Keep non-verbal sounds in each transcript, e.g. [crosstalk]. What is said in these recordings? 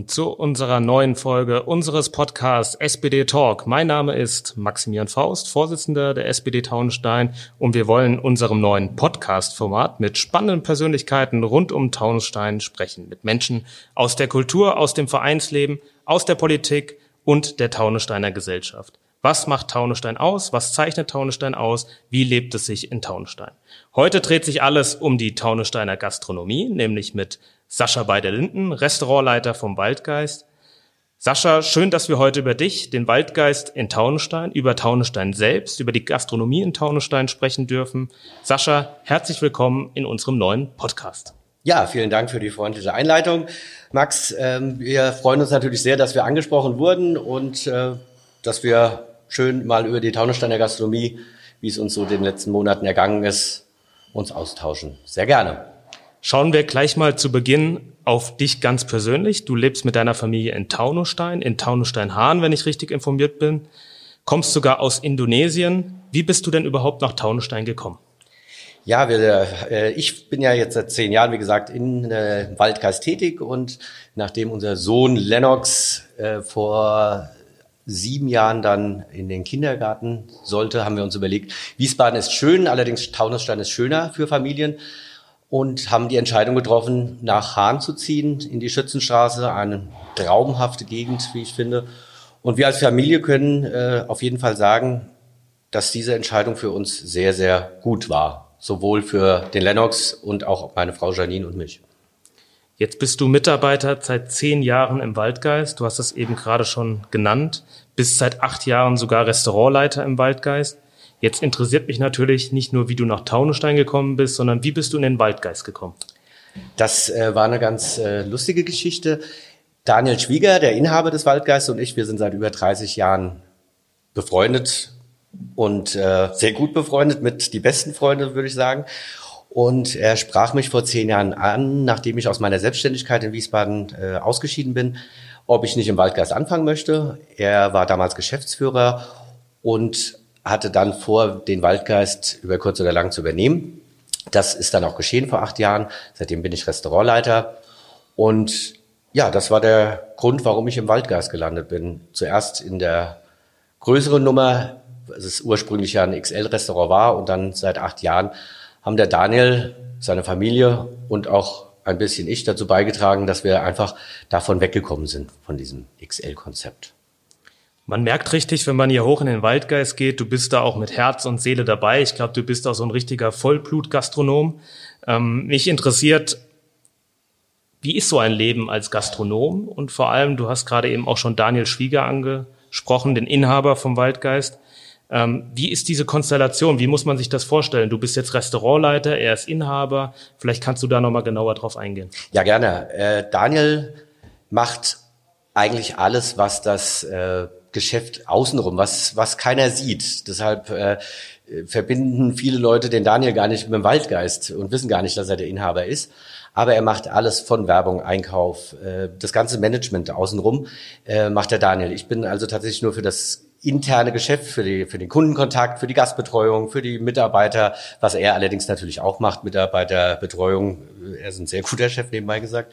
willkommen zu unserer neuen Folge unseres Podcasts SPD Talk. Mein Name ist Maximilian Faust, Vorsitzender der SPD Taunstein und wir wollen unserem neuen Podcast-Format mit spannenden Persönlichkeiten rund um Taunstein sprechen. Mit Menschen aus der Kultur, aus dem Vereinsleben, aus der Politik und der Taunsteiner Gesellschaft. Was macht Taunestein aus? Was zeichnet Taunestein aus? Wie lebt es sich in Taunestein? Heute dreht sich alles um die Taunesteiner Gastronomie, nämlich mit Sascha Beider-Linden, Restaurantleiter vom Waldgeist. Sascha, schön, dass wir heute über dich, den Waldgeist in Taunestein, über Taunestein selbst, über die Gastronomie in Taunestein sprechen dürfen. Sascha, herzlich willkommen in unserem neuen Podcast. Ja, vielen Dank für die freundliche Einleitung. Max, ähm, wir freuen uns natürlich sehr, dass wir angesprochen wurden und äh, dass wir schön mal über die Taunussteiner Gastronomie, wie es uns so den letzten Monaten ergangen ist, uns austauschen. Sehr gerne. Schauen wir gleich mal zu Beginn auf dich ganz persönlich. Du lebst mit deiner Familie in Taunusstein, in Taunusstein-Hahn, wenn ich richtig informiert bin. Kommst sogar aus Indonesien. Wie bist du denn überhaupt nach Taunusstein gekommen? Ja, wir, äh, ich bin ja jetzt seit zehn Jahren, wie gesagt, in äh, Waldgeist tätig und nachdem unser Sohn Lennox äh, vor sieben Jahren dann in den Kindergarten sollte, haben wir uns überlegt, Wiesbaden ist schön, allerdings Taunusstein ist schöner für Familien und haben die Entscheidung getroffen, nach Hahn zu ziehen, in die Schützenstraße, eine traumhafte Gegend, wie ich finde. Und wir als Familie können äh, auf jeden Fall sagen, dass diese Entscheidung für uns sehr, sehr gut war. Sowohl für den Lennox und auch meine Frau Janine und mich. Jetzt bist du Mitarbeiter seit zehn Jahren im Waldgeist. Du hast es eben gerade schon genannt. Bist seit acht Jahren sogar Restaurantleiter im Waldgeist. Jetzt interessiert mich natürlich nicht nur, wie du nach Taunusstein gekommen bist, sondern wie bist du in den Waldgeist gekommen? Das äh, war eine ganz äh, lustige Geschichte. Daniel Schwieger, der Inhaber des Waldgeists und ich, wir sind seit über 30 Jahren befreundet und äh, sehr gut befreundet, mit die besten Freunde, würde ich sagen. Und er sprach mich vor zehn Jahren an, nachdem ich aus meiner Selbstständigkeit in Wiesbaden äh, ausgeschieden bin, ob ich nicht im Waldgeist anfangen möchte. Er war damals Geschäftsführer und hatte dann vor, den Waldgeist über kurz oder lang zu übernehmen. Das ist dann auch geschehen vor acht Jahren. Seitdem bin ich Restaurantleiter. Und ja, das war der Grund, warum ich im Waldgeist gelandet bin. Zuerst in der größeren Nummer, es ursprünglich ja ein XL-Restaurant war und dann seit acht Jahren haben der Daniel, seine Familie und auch ein bisschen ich dazu beigetragen, dass wir einfach davon weggekommen sind, von diesem XL-Konzept. Man merkt richtig, wenn man hier hoch in den Waldgeist geht, du bist da auch mit Herz und Seele dabei. Ich glaube, du bist auch so ein richtiger Vollblutgastronom. Ähm, mich interessiert, wie ist so ein Leben als Gastronom? Und vor allem, du hast gerade eben auch schon Daniel Schwieger angesprochen, den Inhaber vom Waldgeist. Ähm, wie ist diese Konstellation? Wie muss man sich das vorstellen? Du bist jetzt Restaurantleiter, er ist Inhaber. Vielleicht kannst du da nochmal genauer drauf eingehen. Ja, gerne. Äh, Daniel macht eigentlich alles, was das äh, Geschäft außenrum, was, was keiner sieht. Deshalb äh, verbinden viele Leute den Daniel gar nicht mit dem Waldgeist und wissen gar nicht, dass er der Inhaber ist. Aber er macht alles von Werbung, Einkauf, äh, das ganze Management außenrum äh, macht der Daniel. Ich bin also tatsächlich nur für das interne Geschäft, für, die, für den Kundenkontakt, für die Gastbetreuung, für die Mitarbeiter, was er allerdings natürlich auch macht, Mitarbeiterbetreuung. Er ist ein sehr guter Chef, nebenbei gesagt.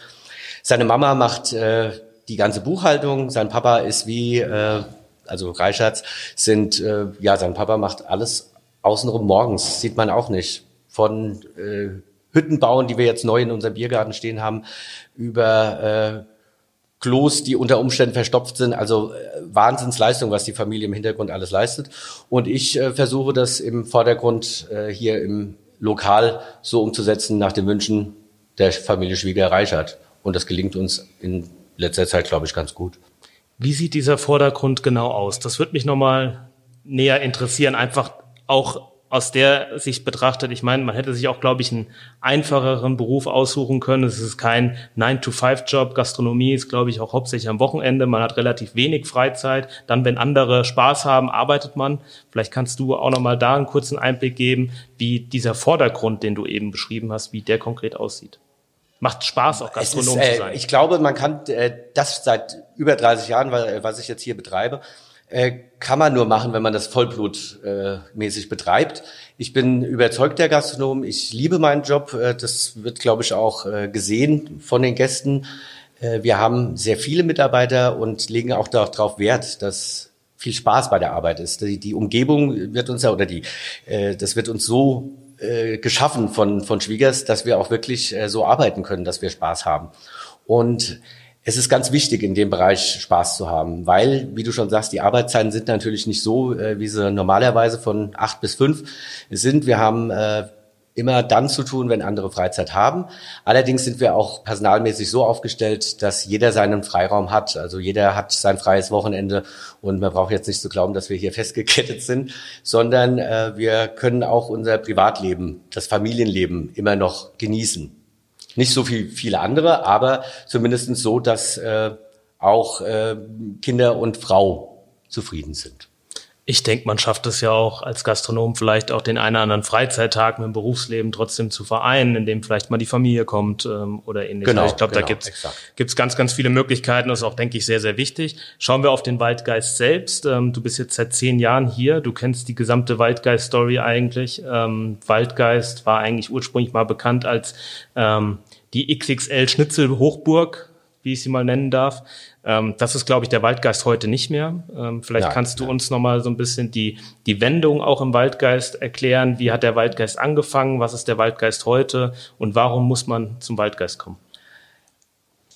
Seine Mama macht äh, die ganze Buchhaltung. Sein Papa ist wie, äh, also Reichertz sind, äh, ja, sein Papa macht alles außenrum morgens, sieht man auch nicht. Von äh, Hütten bauen, die wir jetzt neu in unserem Biergarten stehen haben, über äh, Klos, die unter Umständen verstopft sind. Also äh, Wahnsinnsleistung, was die Familie im Hintergrund alles leistet. Und ich äh, versuche das im Vordergrund äh, hier im Lokal so umzusetzen nach den Wünschen der Familie Schwieger Reichert. Und das gelingt uns in letzter Zeit, glaube ich, ganz gut. Wie sieht dieser Vordergrund genau aus? Das würde mich nochmal näher interessieren, einfach auch aus der Sicht betrachtet, ich meine, man hätte sich auch, glaube ich, einen einfacheren Beruf aussuchen können. Es ist kein 9-to-5-Job. Gastronomie ist, glaube ich, auch hauptsächlich am Wochenende. Man hat relativ wenig Freizeit. Dann, wenn andere Spaß haben, arbeitet man. Vielleicht kannst du auch nochmal da einen kurzen Einblick geben, wie dieser Vordergrund, den du eben beschrieben hast, wie der konkret aussieht. Macht Spaß, auch Gastronom ist, äh, zu sein. Ich glaube, man kann äh, das seit über 30 Jahren, weil, was ich jetzt hier betreibe, äh, kann man nur machen, wenn man das vollblutmäßig äh, betreibt. Ich bin überzeugter Gastronom. Ich liebe meinen Job. Äh, das wird, glaube ich, auch äh, gesehen von den Gästen. Wir haben sehr viele Mitarbeiter und legen auch darauf Wert, dass viel Spaß bei der Arbeit ist. Die, Umgebung wird uns ja oder die, das wird uns so geschaffen von von Schwiegers, dass wir auch wirklich so arbeiten können, dass wir Spaß haben. Und es ist ganz wichtig, in dem Bereich Spaß zu haben, weil, wie du schon sagst, die Arbeitszeiten sind natürlich nicht so, äh, wie sie normalerweise von acht bis fünf sind. Wir haben äh, immer dann zu tun, wenn andere Freizeit haben. Allerdings sind wir auch personalmäßig so aufgestellt, dass jeder seinen Freiraum hat. Also jeder hat sein freies Wochenende und man braucht jetzt nicht zu glauben, dass wir hier [laughs] festgekettet sind, sondern äh, wir können auch unser Privatleben, das Familienleben immer noch genießen. Nicht so wie viele andere, aber zumindest so, dass äh, auch äh, Kinder und Frau zufrieden sind. Ich denke, man schafft es ja auch als Gastronom vielleicht auch den einen oder anderen Freizeittag mit dem Berufsleben trotzdem zu vereinen, indem vielleicht mal die Familie kommt ähm, oder ähnliches. Genau, also ich glaube, genau, da gibt's gibt's ganz, ganz viele Möglichkeiten. Das ist auch, denke ich, sehr, sehr wichtig. Schauen wir auf den Waldgeist selbst. Ähm, du bist jetzt seit zehn Jahren hier. Du kennst die gesamte Waldgeist-Story eigentlich. Ähm, Waldgeist war eigentlich ursprünglich mal bekannt als ähm, die XXL Schnitzel Hochburg, wie ich sie mal nennen darf. Ähm, das ist, glaube ich, der Waldgeist heute nicht mehr. Ähm, vielleicht ja, kannst du ja. uns noch mal so ein bisschen die, die Wendung auch im Waldgeist erklären. Wie hat der Waldgeist angefangen? Was ist der Waldgeist heute? Und warum muss man zum Waldgeist kommen?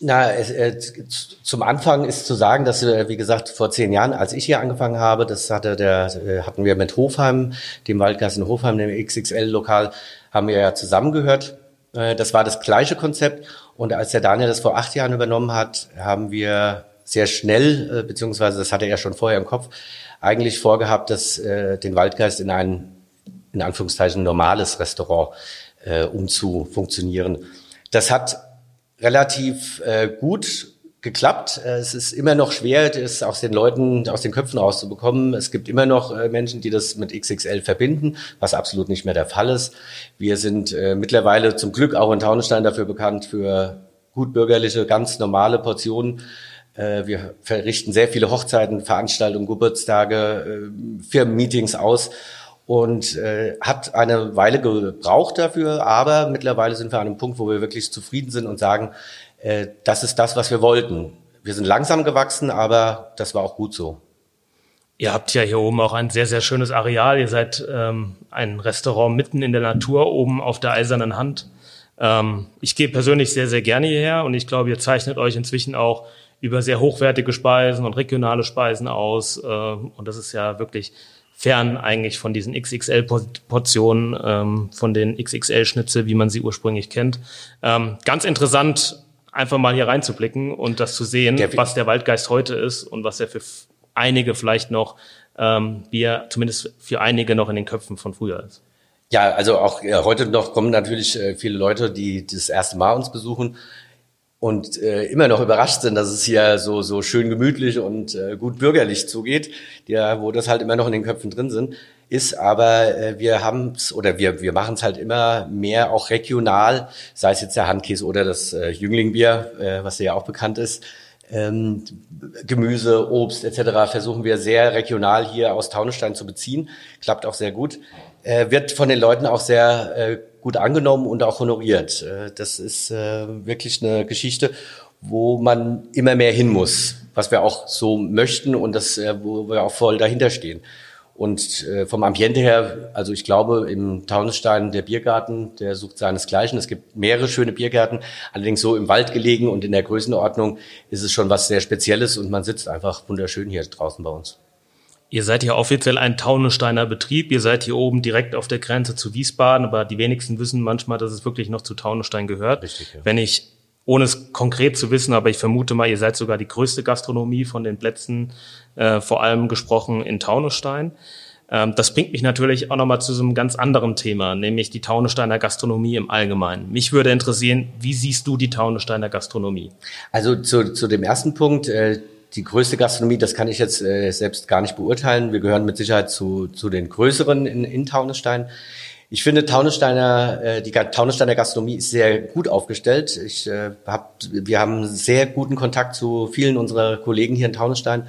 Na, äh, zum Anfang ist zu sagen, dass äh, wie gesagt vor zehn Jahren, als ich hier angefangen habe, das hatte der äh, hatten wir mit Hofheim, dem Waldgeist in Hofheim, dem XXL-Lokal, haben wir ja zusammengehört das war das gleiche Konzept. Und als der Daniel das vor acht Jahren übernommen hat, haben wir sehr schnell, äh, beziehungsweise das hatte er schon vorher im Kopf, eigentlich vorgehabt, dass äh, den Waldgeist in ein, in Anführungszeichen, normales Restaurant äh, umzufunktionieren. Das hat relativ äh, gut geklappt. Äh, es ist immer noch schwer, das aus den Leuten, aus den Köpfen rauszubekommen. Es gibt immer noch äh, Menschen, die das mit XXL verbinden, was absolut nicht mehr der Fall ist. Wir sind äh, mittlerweile zum Glück auch in Taunusstein dafür bekannt für gut bürgerliche, ganz normale Portionen. Wir verrichten sehr viele Hochzeiten, Veranstaltungen, Geburtstage, Firmenmeetings aus und äh, hat eine Weile gebraucht dafür, aber mittlerweile sind wir an einem Punkt, wo wir wirklich zufrieden sind und sagen, äh, das ist das, was wir wollten. Wir sind langsam gewachsen, aber das war auch gut so. Ihr habt ja hier oben auch ein sehr, sehr schönes Areal. Ihr seid ähm, ein Restaurant mitten in der Natur, oben auf der eisernen Hand. Ähm, ich gehe persönlich sehr, sehr gerne hierher und ich glaube, ihr zeichnet euch inzwischen auch über sehr hochwertige Speisen und regionale Speisen aus. Äh, und das ist ja wirklich fern eigentlich von diesen XXL-Portionen, ähm, von den XXL-Schnitze, wie man sie ursprünglich kennt. Ähm, ganz interessant einfach mal hier reinzublicken und das zu sehen, der, was der Waldgeist heute ist und was er für einige vielleicht noch, ähm, wie er zumindest für einige noch in den Köpfen von früher ist. Ja, also auch ja, heute noch kommen natürlich äh, viele Leute, die das erste Mal uns besuchen und äh, immer noch überrascht sind, dass es hier so so schön gemütlich und äh, gut bürgerlich zugeht, ja, wo das halt immer noch in den Köpfen drin sind ist, aber äh, wir haben es oder wir, wir machen es halt immer mehr auch regional, sei es jetzt der Handkäse oder das äh, Jünglingbier, äh, was ja auch bekannt ist. Ähm, Gemüse, Obst etc. versuchen wir sehr regional hier aus Taunusstein zu beziehen. Klappt auch sehr gut. Äh, wird von den Leuten auch sehr äh, gut angenommen und auch honoriert. Äh, das ist äh, wirklich eine Geschichte, wo man immer mehr hin muss, was wir auch so möchten und das, äh, wo wir auch voll dahinter stehen. Und äh, vom Ambiente her, also ich glaube, im Taunusstein der Biergarten, der sucht seinesgleichen. Es gibt mehrere schöne Biergärten, allerdings so im Wald gelegen und in der Größenordnung ist es schon was sehr Spezielles und man sitzt einfach wunderschön hier draußen bei uns. Ihr seid ja offiziell ein Taunussteiner Betrieb. Ihr seid hier oben direkt auf der Grenze zu Wiesbaden, aber die wenigsten wissen manchmal, dass es wirklich noch zu Taunusstein gehört. Richtig, ja. Wenn ich ohne es konkret zu wissen, aber ich vermute mal, ihr seid sogar die größte Gastronomie von den Plätzen, äh, vor allem gesprochen in Taunusstein. Ähm, das bringt mich natürlich auch nochmal zu so einem ganz anderen Thema, nämlich die Taunussteiner Gastronomie im Allgemeinen. Mich würde interessieren, wie siehst du die Taunussteiner Gastronomie? Also zu, zu dem ersten Punkt, äh, die größte Gastronomie, das kann ich jetzt äh, selbst gar nicht beurteilen. Wir gehören mit Sicherheit zu, zu den größeren in, in Taunusstein. Ich finde, Taunussteiner, äh, die Taunussteiner Gastronomie ist sehr gut aufgestellt. Ich, äh, hab, wir haben sehr guten Kontakt zu vielen unserer Kollegen hier in Taunusstein.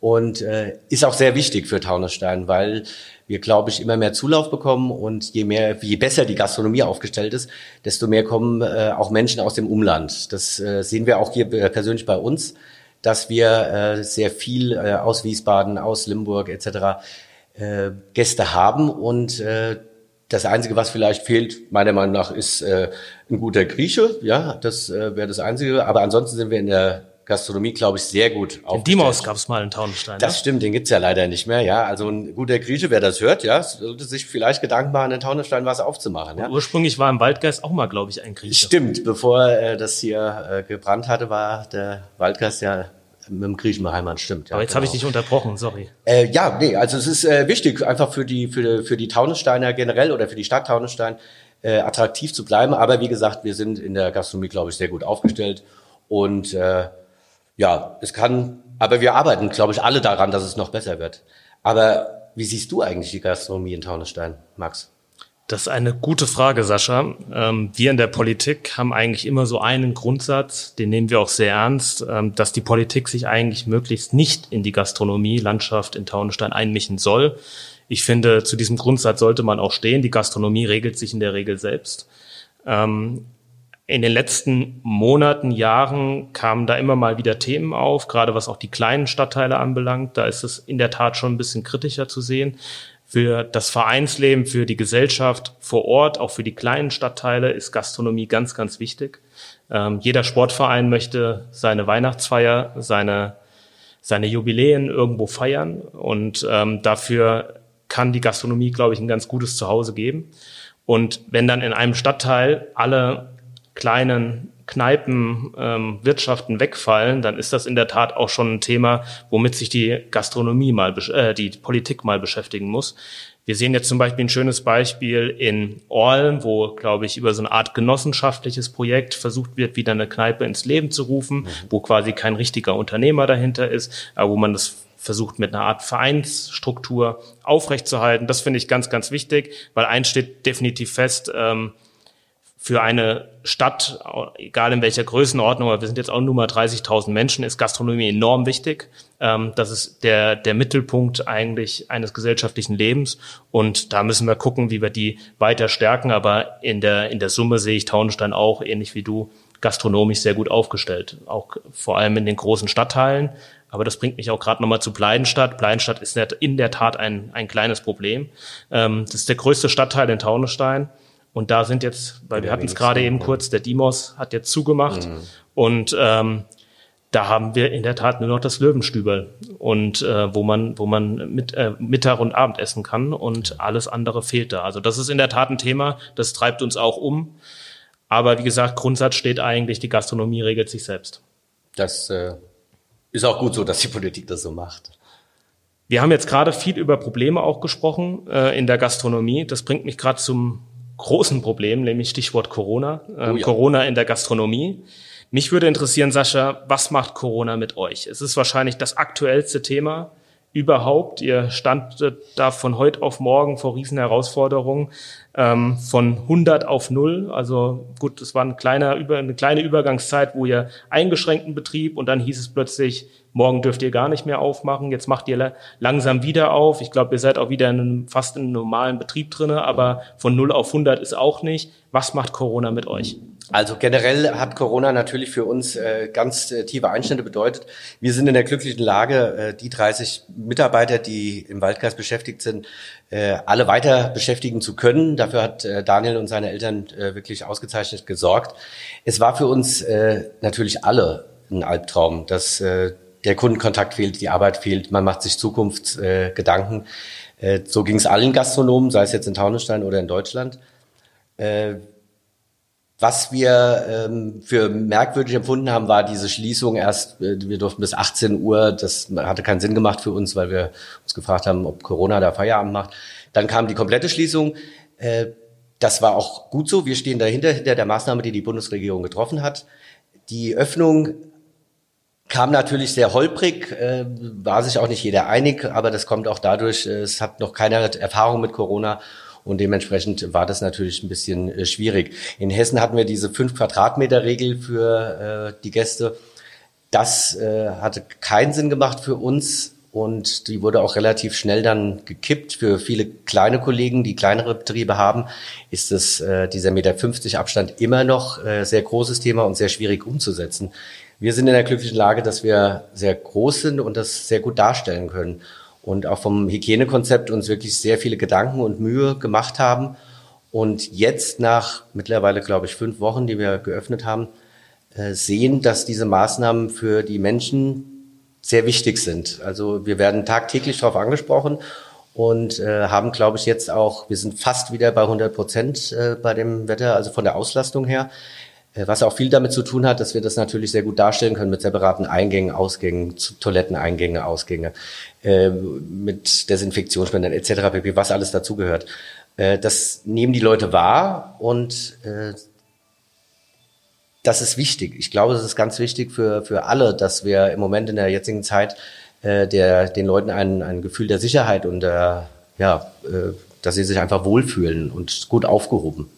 und äh, ist auch sehr wichtig für Taunusstein, weil wir, glaube ich, immer mehr Zulauf bekommen und je mehr, je besser die Gastronomie aufgestellt ist, desto mehr kommen äh, auch Menschen aus dem Umland. Das äh, sehen wir auch hier äh, persönlich bei uns, dass wir äh, sehr viel äh, aus Wiesbaden, aus Limburg etc. Äh, Gäste haben und äh, das Einzige, was vielleicht fehlt, meiner Meinung nach, ist äh, ein guter Grieche. Ja, das äh, wäre das Einzige. Aber ansonsten sind wir in der Gastronomie, glaube ich, sehr gut. Den Dimaus gab es mal in Taunenstein. Das ne? stimmt, den gibt's ja leider nicht mehr. Ja, also ein guter Grieche, wer das hört, ja, sollte sich vielleicht Gedanken machen, in Taunenstein was aufzumachen. Ja? Ursprünglich war im Waldgeist auch mal, glaube ich, ein Grieche. Stimmt, bevor äh, das hier äh, gebrannt hatte, war der Waldgeist ja mit dem Griechen beheimatet, stimmt. Ja, Aber jetzt genau. habe ich dich unterbrochen, sorry. Äh, ja, nee, also es ist äh, wichtig, einfach für die, für, für die Taunussteiner generell oder für die Stadt Taunusstein äh, attraktiv zu bleiben. Aber wie gesagt, wir sind in der Gastronomie, glaube ich, sehr gut aufgestellt. Und äh, ja, es kann, aber wir arbeiten, glaube ich, alle daran, dass es noch besser wird. Aber wie siehst du eigentlich die Gastronomie in Taunusstein, Max? Das ist eine gute Frage, Sascha. Ähm, wir in der Politik haben eigentlich immer so einen Grundsatz, den nehmen wir auch sehr ernst, ähm, dass die Politik sich eigentlich möglichst nicht in die Gastronomie, Landschaft in Taunusstein einmischen soll. Ich finde, zu diesem Grundsatz sollte man auch stehen. Die Gastronomie regelt sich in der Regel selbst. In den letzten Monaten, Jahren kamen da immer mal wieder Themen auf, gerade was auch die kleinen Stadtteile anbelangt. Da ist es in der Tat schon ein bisschen kritischer zu sehen für das Vereinsleben, für die Gesellschaft vor Ort, auch für die kleinen Stadtteile ist Gastronomie ganz, ganz wichtig. Ähm, jeder Sportverein möchte seine Weihnachtsfeier, seine, seine Jubiläen irgendwo feiern und ähm, dafür kann die Gastronomie, glaube ich, ein ganz gutes Zuhause geben. Und wenn dann in einem Stadtteil alle kleinen Kneipen, ähm, Wirtschaften wegfallen, dann ist das in der Tat auch schon ein Thema, womit sich die Gastronomie mal, äh, die Politik mal beschäftigen muss. Wir sehen jetzt zum Beispiel ein schönes Beispiel in Orlen, wo, glaube ich, über so eine Art genossenschaftliches Projekt versucht wird, wieder eine Kneipe ins Leben zu rufen, mhm. wo quasi kein richtiger Unternehmer dahinter ist, aber wo man das versucht mit einer Art Vereinsstruktur aufrechtzuerhalten. Das finde ich ganz, ganz wichtig, weil eins steht definitiv fest, ähm, für eine Stadt, egal in welcher Größenordnung, aber wir sind jetzt auch nur mal 30.000 Menschen, ist Gastronomie enorm wichtig. Ähm, das ist der, der Mittelpunkt eigentlich eines gesellschaftlichen Lebens. Und da müssen wir gucken, wie wir die weiter stärken. Aber in der, in der Summe sehe ich Taunenstein auch, ähnlich wie du, gastronomisch sehr gut aufgestellt. Auch vor allem in den großen Stadtteilen. Aber das bringt mich auch gerade nochmal zu Bleidenstadt. Bleidenstadt ist in der Tat ein, ein kleines Problem. Ähm, das ist der größte Stadtteil in Taunenstein. Und da sind jetzt, weil wir hatten es gerade eben kurz, der Dimos hat jetzt zugemacht mhm. und ähm, da haben wir in der Tat nur noch das Löwenstübel und äh, wo man wo man mit äh, Mittag und Abend essen kann und alles andere fehlt da. Also das ist in der Tat ein Thema, das treibt uns auch um. Aber wie gesagt, Grundsatz steht eigentlich, die Gastronomie regelt sich selbst. Das äh, ist auch gut so, dass die Politik das so macht. Wir haben jetzt gerade viel über Probleme auch gesprochen äh, in der Gastronomie. Das bringt mich gerade zum großen Problem, nämlich Stichwort Corona, äh, oh ja. Corona in der Gastronomie. Mich würde interessieren, Sascha, was macht Corona mit euch? Es ist wahrscheinlich das aktuellste Thema überhaupt. Ihr standet da von heute auf morgen vor riesen Herausforderungen ähm, von 100 auf 0. Also gut, es war ein kleiner, eine kleine Übergangszeit, wo ihr eingeschränkten Betrieb und dann hieß es plötzlich, morgen dürft ihr gar nicht mehr aufmachen, jetzt macht ihr langsam wieder auf. Ich glaube, ihr seid auch wieder in einem, fast in einem normalen Betrieb drinne, aber von 0 auf 100 ist auch nicht. Was macht Corona mit euch? Also generell hat Corona natürlich für uns äh, ganz äh, tiefe Einschnitte bedeutet. Wir sind in der glücklichen Lage, äh, die 30 Mitarbeiter, die im Waldkreis beschäftigt sind, äh, alle weiter beschäftigen zu können. Dafür hat äh, Daniel und seine Eltern äh, wirklich ausgezeichnet gesorgt. Es war für uns äh, natürlich alle ein Albtraum, dass äh, der Kundenkontakt fehlt, die Arbeit fehlt, man macht sich Zukunftsgedanken. Äh, so ging es allen Gastronomen, sei es jetzt in Taunusstein oder in Deutschland. Äh, was wir ähm, für merkwürdig empfunden haben, war diese Schließung erst, äh, wir durften bis 18 Uhr, das hatte keinen Sinn gemacht für uns, weil wir uns gefragt haben, ob Corona da Feierabend macht. Dann kam die komplette Schließung. Äh, das war auch gut so. Wir stehen dahinter, hinter der Maßnahme, die die Bundesregierung getroffen hat. Die Öffnung kam natürlich sehr holprig, äh, war sich auch nicht jeder einig, aber das kommt auch dadurch, äh, es hat noch keiner Erfahrung mit Corona und dementsprechend war das natürlich ein bisschen äh, schwierig. In Hessen hatten wir diese fünf Quadratmeter Regel für äh, die Gäste. Das äh, hatte keinen Sinn gemacht für uns und die wurde auch relativ schnell dann gekippt. Für viele kleine Kollegen, die kleinere Betriebe haben, ist das, äh, dieser Meter 50 Abstand immer noch äh, sehr großes Thema und sehr schwierig umzusetzen. Wir sind in der glücklichen Lage, dass wir sehr groß sind und das sehr gut darstellen können und auch vom Hygienekonzept uns wirklich sehr viele Gedanken und Mühe gemacht haben. Und jetzt nach mittlerweile, glaube ich, fünf Wochen, die wir geöffnet haben, äh, sehen, dass diese Maßnahmen für die Menschen sehr wichtig sind. Also wir werden tagtäglich darauf angesprochen und äh, haben, glaube ich, jetzt auch, wir sind fast wieder bei 100 Prozent äh, bei dem Wetter, also von der Auslastung her. Äh, was auch viel damit zu tun hat, dass wir das natürlich sehr gut darstellen können mit separaten Eingängen, Ausgängen, Toiletteneingänge, Ausgänge, äh, mit Desinfektionsspendern etc., was alles dazugehört. Äh, das nehmen die Leute wahr und äh, das ist wichtig. Ich glaube, es ist ganz wichtig für, für alle, dass wir im Moment in der jetzigen Zeit äh, der, den Leuten ein, ein Gefühl der Sicherheit und der, ja, äh, dass sie sich einfach wohlfühlen und gut aufgehoben.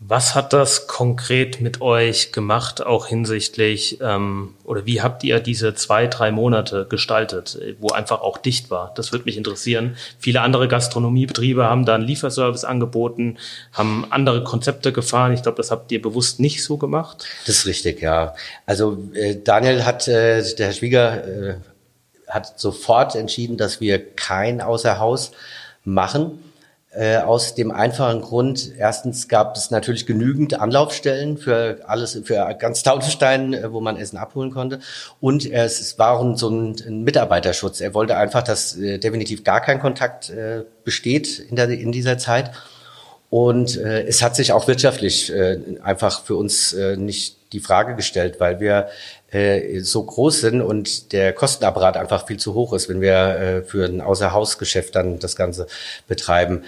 Was hat das konkret mit euch gemacht, auch hinsichtlich, ähm, oder wie habt ihr diese zwei, drei Monate gestaltet, wo einfach auch dicht war? Das würde mich interessieren. Viele andere Gastronomiebetriebe haben da einen Lieferservice angeboten, haben andere Konzepte gefahren. Ich glaube, das habt ihr bewusst nicht so gemacht. Das ist richtig, ja. Also äh, Daniel hat, äh, der Herr Schwieger, äh, hat sofort entschieden, dass wir kein Außerhaus machen äh, aus dem einfachen Grund, erstens gab es natürlich genügend Anlaufstellen für alles, für ganz Taunusstein, äh, wo man Essen abholen konnte. Und es war so ein, ein Mitarbeiterschutz. Er wollte einfach, dass äh, definitiv gar kein Kontakt äh, besteht in, der, in dieser Zeit. Und äh, es hat sich auch wirtschaftlich äh, einfach für uns äh, nicht die Frage gestellt, weil wir äh, so groß sind und der Kostenapparat einfach viel zu hoch ist, wenn wir äh, für ein Außerhausgeschäft dann das Ganze betreiben.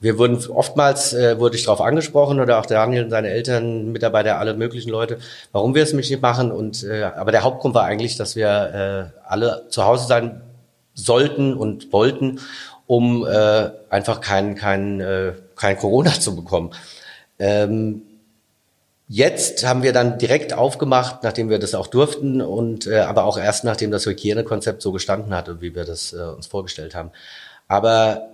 Wir wurden oftmals äh, wurde ich darauf angesprochen oder auch Daniel und seine Eltern, Mitarbeiter, alle möglichen Leute, warum wir es nicht machen. Und äh, aber der Hauptgrund war eigentlich, dass wir äh, alle zu Hause sein sollten und wollten, um äh, einfach kein kein äh, kein Corona [laughs] zu bekommen. Ähm, Jetzt haben wir dann direkt aufgemacht, nachdem wir das auch durften und äh, aber auch erst nachdem das Hygienekonzept so gestanden hat und wie wir das äh, uns vorgestellt haben. Aber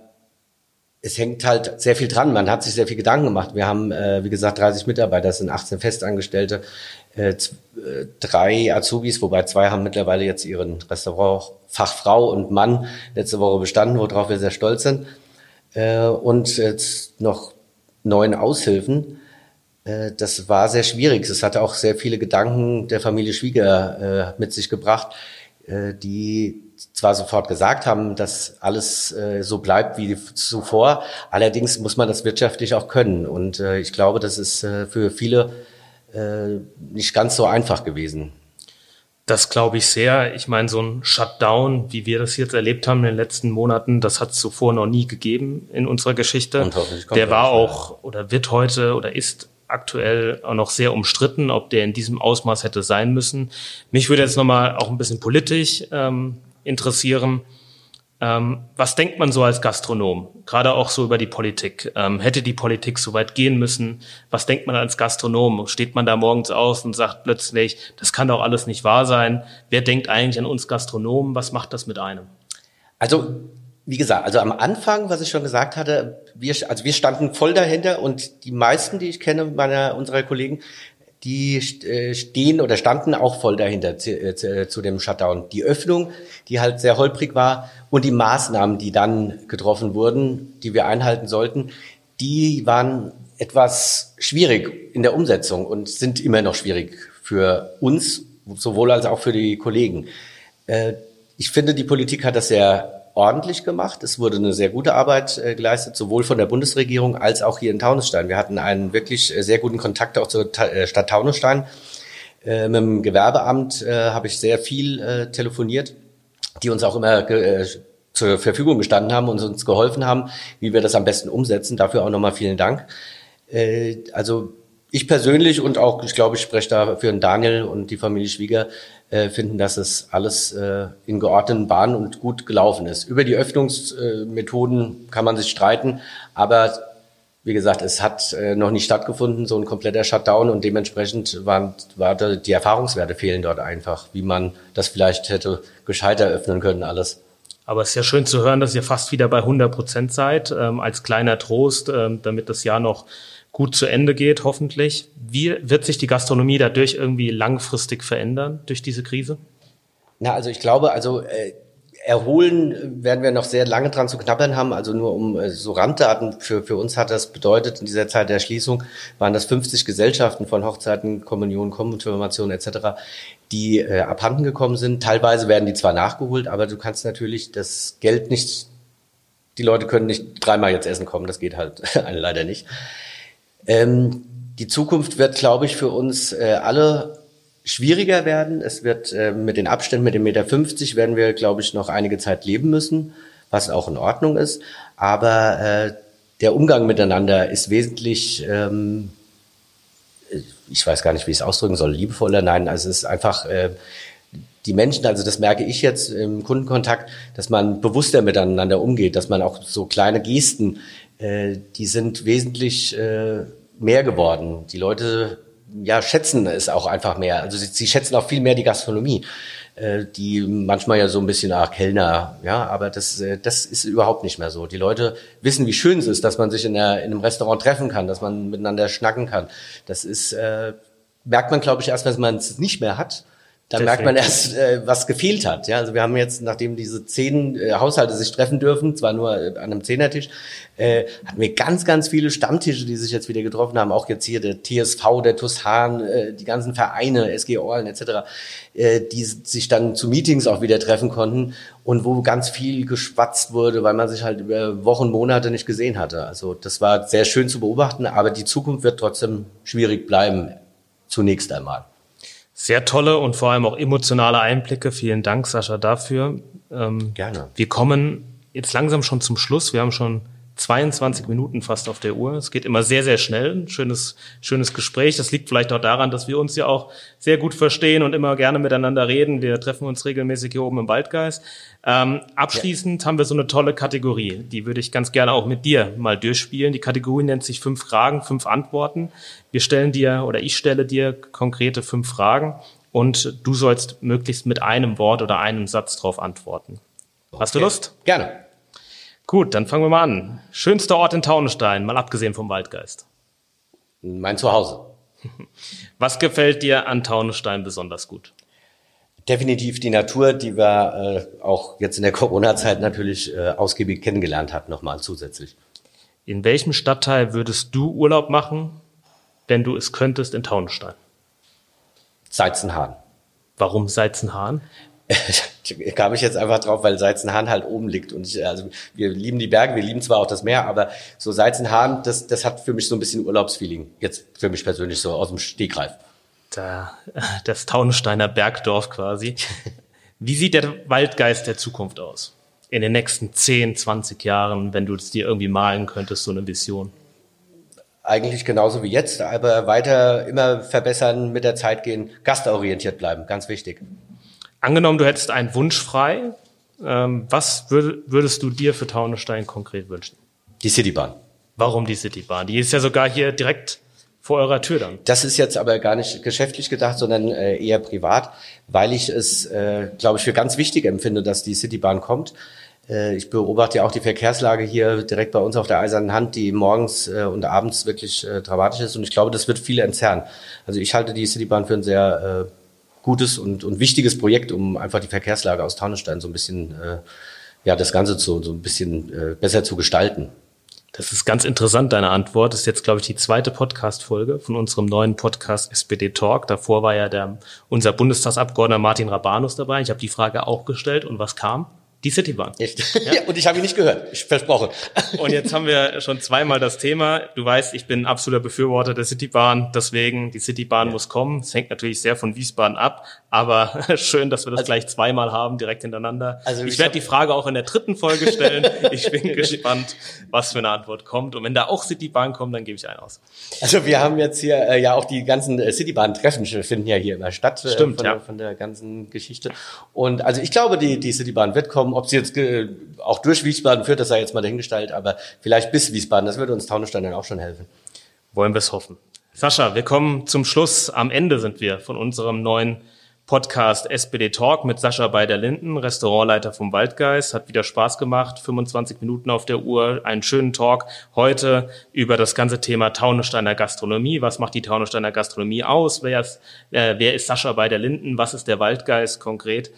es hängt halt sehr viel dran. Man hat sich sehr viel Gedanken gemacht. Wir haben, äh, wie gesagt, 30 Mitarbeiter, das sind 18 Festangestellte, äh, äh, drei Azubis, wobei zwei haben mittlerweile jetzt ihren Restaurantfachfrau und Mann letzte Woche bestanden, worauf wir sehr stolz sind. Äh, und jetzt noch neun Aushilfen. Äh, das war sehr schwierig. Es hatte auch sehr viele Gedanken der Familie Schwieger äh, mit sich gebracht, äh, die zwar sofort gesagt haben, dass alles so bleibt wie zuvor, allerdings muss man das wirtschaftlich auch können. Und ich glaube, das ist für viele nicht ganz so einfach gewesen. Das glaube ich sehr. Ich meine, so ein Shutdown, wie wir das jetzt erlebt haben in den letzten Monaten, das hat es zuvor noch nie gegeben in unserer Geschichte. Und hoffentlich kommt Der war auch oder wird heute oder ist aktuell auch noch sehr umstritten, ob der in diesem Ausmaß hätte sein müssen. Mich würde jetzt nochmal auch ein bisschen politisch ähm, interessieren. Ähm, was denkt man so als Gastronom? Gerade auch so über die Politik. Ähm, hätte die Politik so weit gehen müssen? Was denkt man als Gastronom? Steht man da morgens aus und sagt plötzlich, das kann doch alles nicht wahr sein? Wer denkt eigentlich an uns Gastronomen? Was macht das mit einem? Also wie gesagt, also am Anfang, was ich schon gesagt hatte, wir, also wir standen voll dahinter und die meisten, die ich kenne, meiner, unserer Kollegen, die äh, stehen oder standen auch voll dahinter zu, äh, zu, zu, dem Shutdown. Die Öffnung, die halt sehr holprig war und die Maßnahmen, die dann getroffen wurden, die wir einhalten sollten, die waren etwas schwierig in der Umsetzung und sind immer noch schwierig für uns, sowohl als auch für die Kollegen. Äh, ich finde, die Politik hat das sehr ordentlich gemacht. Es wurde eine sehr gute Arbeit äh, geleistet, sowohl von der Bundesregierung als auch hier in Taunusstein. Wir hatten einen wirklich äh, sehr guten Kontakt auch zur Ta äh, Stadt Taunusstein. Äh, mit dem Gewerbeamt äh, habe ich sehr viel äh, telefoniert, die uns auch immer zur Verfügung gestanden haben und uns geholfen haben, wie wir das am besten umsetzen. Dafür auch nochmal vielen Dank. Also ich persönlich und auch, ich glaube, ich spreche da für den Daniel und die Familie Schwieger, äh, finden, dass es alles äh, in geordneten Bahnen und gut gelaufen ist. Über die Öffnungsmethoden kann man sich streiten, aber wie gesagt, es hat äh, noch nicht stattgefunden, so ein kompletter Shutdown und dementsprechend waren, war die Erfahrungswerte fehlen dort einfach, wie man das vielleicht hätte gescheiter öffnen können alles. Aber es ist ja schön zu hören, dass ihr fast wieder bei 100 Prozent seid, ähm, als kleiner Trost, ähm, damit das Jahr noch gut zu Ende geht, hoffentlich. Wie wird sich die Gastronomie dadurch irgendwie langfristig verändern durch diese Krise? Na, also ich glaube, also äh, erholen werden wir noch sehr lange dran zu knabbern haben. Also nur um äh, so Randdaten für, für uns hat das bedeutet, in dieser Zeit der Schließung waren das 50 Gesellschaften von Hochzeiten, Kommunion, Konfirmation etc., die äh, abhanden gekommen sind. Teilweise werden die zwar nachgeholt, aber du kannst natürlich das Geld nicht, die Leute können nicht dreimal jetzt essen kommen, das geht halt [laughs] leider nicht. Ähm, die Zukunft wird, glaube ich, für uns äh, alle schwieriger werden. Es wird äh, mit den Abständen mit dem Meter 50 werden wir, glaube ich, noch einige Zeit leben müssen, was auch in Ordnung ist. Aber äh, der Umgang miteinander ist wesentlich, ähm, ich weiß gar nicht, wie ich es ausdrücken soll, liebevoller. Nein, also es ist einfach äh, die Menschen, also das merke ich jetzt im Kundenkontakt, dass man bewusster miteinander umgeht, dass man auch so kleine Gesten, äh, die sind wesentlich äh, mehr geworden. Die Leute ja, schätzen es auch einfach mehr. Also sie, sie schätzen auch viel mehr die Gastronomie, äh, die manchmal ja so ein bisschen, ach, Kellner, ja, aber das, äh, das ist überhaupt nicht mehr so. Die Leute wissen, wie schön es ist, dass man sich in, der, in einem Restaurant treffen kann, dass man miteinander schnacken kann. Das ist, äh, merkt man, glaube ich, erst, wenn man es nicht mehr hat. Dann merkt man erst, äh, was gefehlt hat. Ja, also wir haben jetzt, nachdem diese zehn äh, Haushalte sich treffen dürfen, zwar nur äh, an einem Zehnertisch, äh, hatten wir ganz, ganz viele Stammtische, die sich jetzt wieder getroffen haben. Auch jetzt hier der TSV, der Tushan, äh, die ganzen Vereine, SG Orlen etc., äh, die sich dann zu Meetings auch wieder treffen konnten und wo ganz viel geschwatzt wurde, weil man sich halt über Wochen, Monate nicht gesehen hatte. Also das war sehr schön zu beobachten, aber die Zukunft wird trotzdem schwierig bleiben, zunächst einmal. Sehr tolle und vor allem auch emotionale Einblicke. Vielen Dank, Sascha, dafür. Ähm, Gerne. Wir kommen jetzt langsam schon zum Schluss. Wir haben schon 22 Minuten fast auf der Uhr. Es geht immer sehr, sehr schnell. Ein schönes, schönes Gespräch. Das liegt vielleicht auch daran, dass wir uns ja auch sehr gut verstehen und immer gerne miteinander reden. Wir treffen uns regelmäßig hier oben im Waldgeist. Ähm, abschließend ja. haben wir so eine tolle Kategorie. Die würde ich ganz gerne auch mit dir mal durchspielen. Die Kategorie nennt sich fünf Fragen, fünf Antworten. Wir stellen dir oder ich stelle dir konkrete fünf Fragen und du sollst möglichst mit einem Wort oder einem Satz darauf antworten. Okay. Hast du Lust? Gerne. Gut, dann fangen wir mal an. Schönster Ort in Taunusstein, mal abgesehen vom Waldgeist. Mein Zuhause. [laughs] Was gefällt dir an Taunusstein besonders gut? Definitiv die Natur, die wir äh, auch jetzt in der Corona-Zeit natürlich äh, ausgiebig kennengelernt haben, nochmal zusätzlich. In welchem Stadtteil würdest du Urlaub machen, wenn du es könntest in Taunusstein? Seizenhahn. Warum Seizenhahn? [laughs] kam ich jetzt einfach drauf, weil Seizenhahn halt oben liegt. Und ich, also wir lieben die Berge, wir lieben zwar auch das Meer, aber so Seizenhahn, das, das hat für mich so ein bisschen Urlaubsfeeling. Jetzt für mich persönlich so aus dem Stegreif. Da, [laughs] das Taunussteiner Bergdorf quasi. Wie sieht der Waldgeist der Zukunft aus? In den nächsten 10, 20 Jahren, wenn du es dir irgendwie malen könntest, so eine Vision? Eigentlich genauso wie jetzt, aber weiter immer verbessern, mit der Zeit gehen, gastorientiert bleiben, ganz wichtig. Angenommen, du hättest einen Wunsch frei, ähm, was würdest du dir für Taunusstein konkret wünschen? Die Citybahn. Warum die Citybahn? Die ist ja sogar hier direkt vor eurer Tür dann. Das ist jetzt aber gar nicht geschäftlich gedacht, sondern äh, eher privat, weil ich es, äh, glaube ich, für ganz wichtig empfinde, dass die Citybahn kommt. Äh, ich beobachte ja auch die Verkehrslage hier direkt bei uns auf der Eisernen Hand, die morgens äh, und abends wirklich äh, dramatisch ist. Und ich glaube, das wird viele entzerren. Also ich halte die Citybahn für ein sehr gutes und, und wichtiges Projekt, um einfach die Verkehrslage aus Taunusstein so ein bisschen, äh, ja, das Ganze zu, so ein bisschen äh, besser zu gestalten. Das ist ganz interessant, deine Antwort. Das ist jetzt, glaube ich, die zweite Podcast-Folge von unserem neuen Podcast SPD Talk. Davor war ja der, unser Bundestagsabgeordneter Martin Rabanus dabei. Ich habe die Frage auch gestellt und was kam? Die Citybahn. Echt? Ja? [laughs] ja, und ich habe ihn nicht gehört. Ich versprochen. Und jetzt haben wir schon zweimal das Thema. Du weißt, ich bin ein absoluter Befürworter der Citybahn. Deswegen, die Citybahn ja. muss kommen. Es hängt natürlich sehr von Wiesbaden ab. Aber [laughs] schön, dass wir das also, gleich zweimal haben, direkt hintereinander. Also ich, ich werde die Frage auch in der dritten Folge stellen. [laughs] Ich bin gespannt, was für eine Antwort kommt. Und wenn da auch Citybahn kommt, dann gebe ich einen aus. Also wir haben jetzt hier äh, ja auch die ganzen äh, Citybahn-Treffen finden ja hier immer statt. Äh, Stimmt, von, ja. von der ganzen Geschichte. Und also ich glaube, die, die Citybahn wird kommen kommen. Ob sie jetzt auch durch Wiesbaden führt, das sei jetzt mal dahingestellt, aber vielleicht bis Wiesbaden, das würde uns Taunusstein dann auch schon helfen. Wollen wir es hoffen. Sascha, wir kommen zum Schluss. Am Ende sind wir von unserem neuen Podcast SPD Talk mit Sascha bei der Linden, Restaurantleiter vom Waldgeist. Hat wieder Spaß gemacht. 25 Minuten auf der Uhr. Einen schönen Talk heute über das ganze Thema Taunussteiner Gastronomie. Was macht die Taunussteiner Gastronomie aus? Wer ist, äh, wer ist Sascha bei der Linden? Was ist der Waldgeist konkret?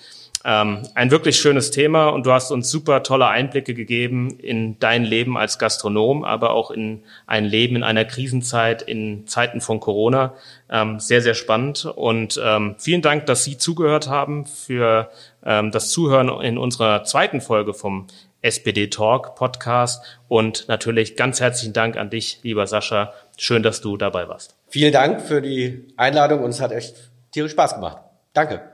Ähm, ein wirklich schönes Thema und du hast uns super tolle Einblicke gegeben in dein Leben als Gastronom, aber auch in ein Leben in einer Krisenzeit, in Zeiten von Corona. Ähm, sehr, sehr spannend und ähm, vielen Dank, dass Sie zugehört haben für ähm, das Zuhören in unserer zweiten Folge vom SPD Talk Podcast und natürlich ganz herzlichen Dank an dich, lieber Sascha. Schön, dass du dabei warst. Vielen Dank für die Einladung und es hat echt tierisch Spaß gemacht. Danke.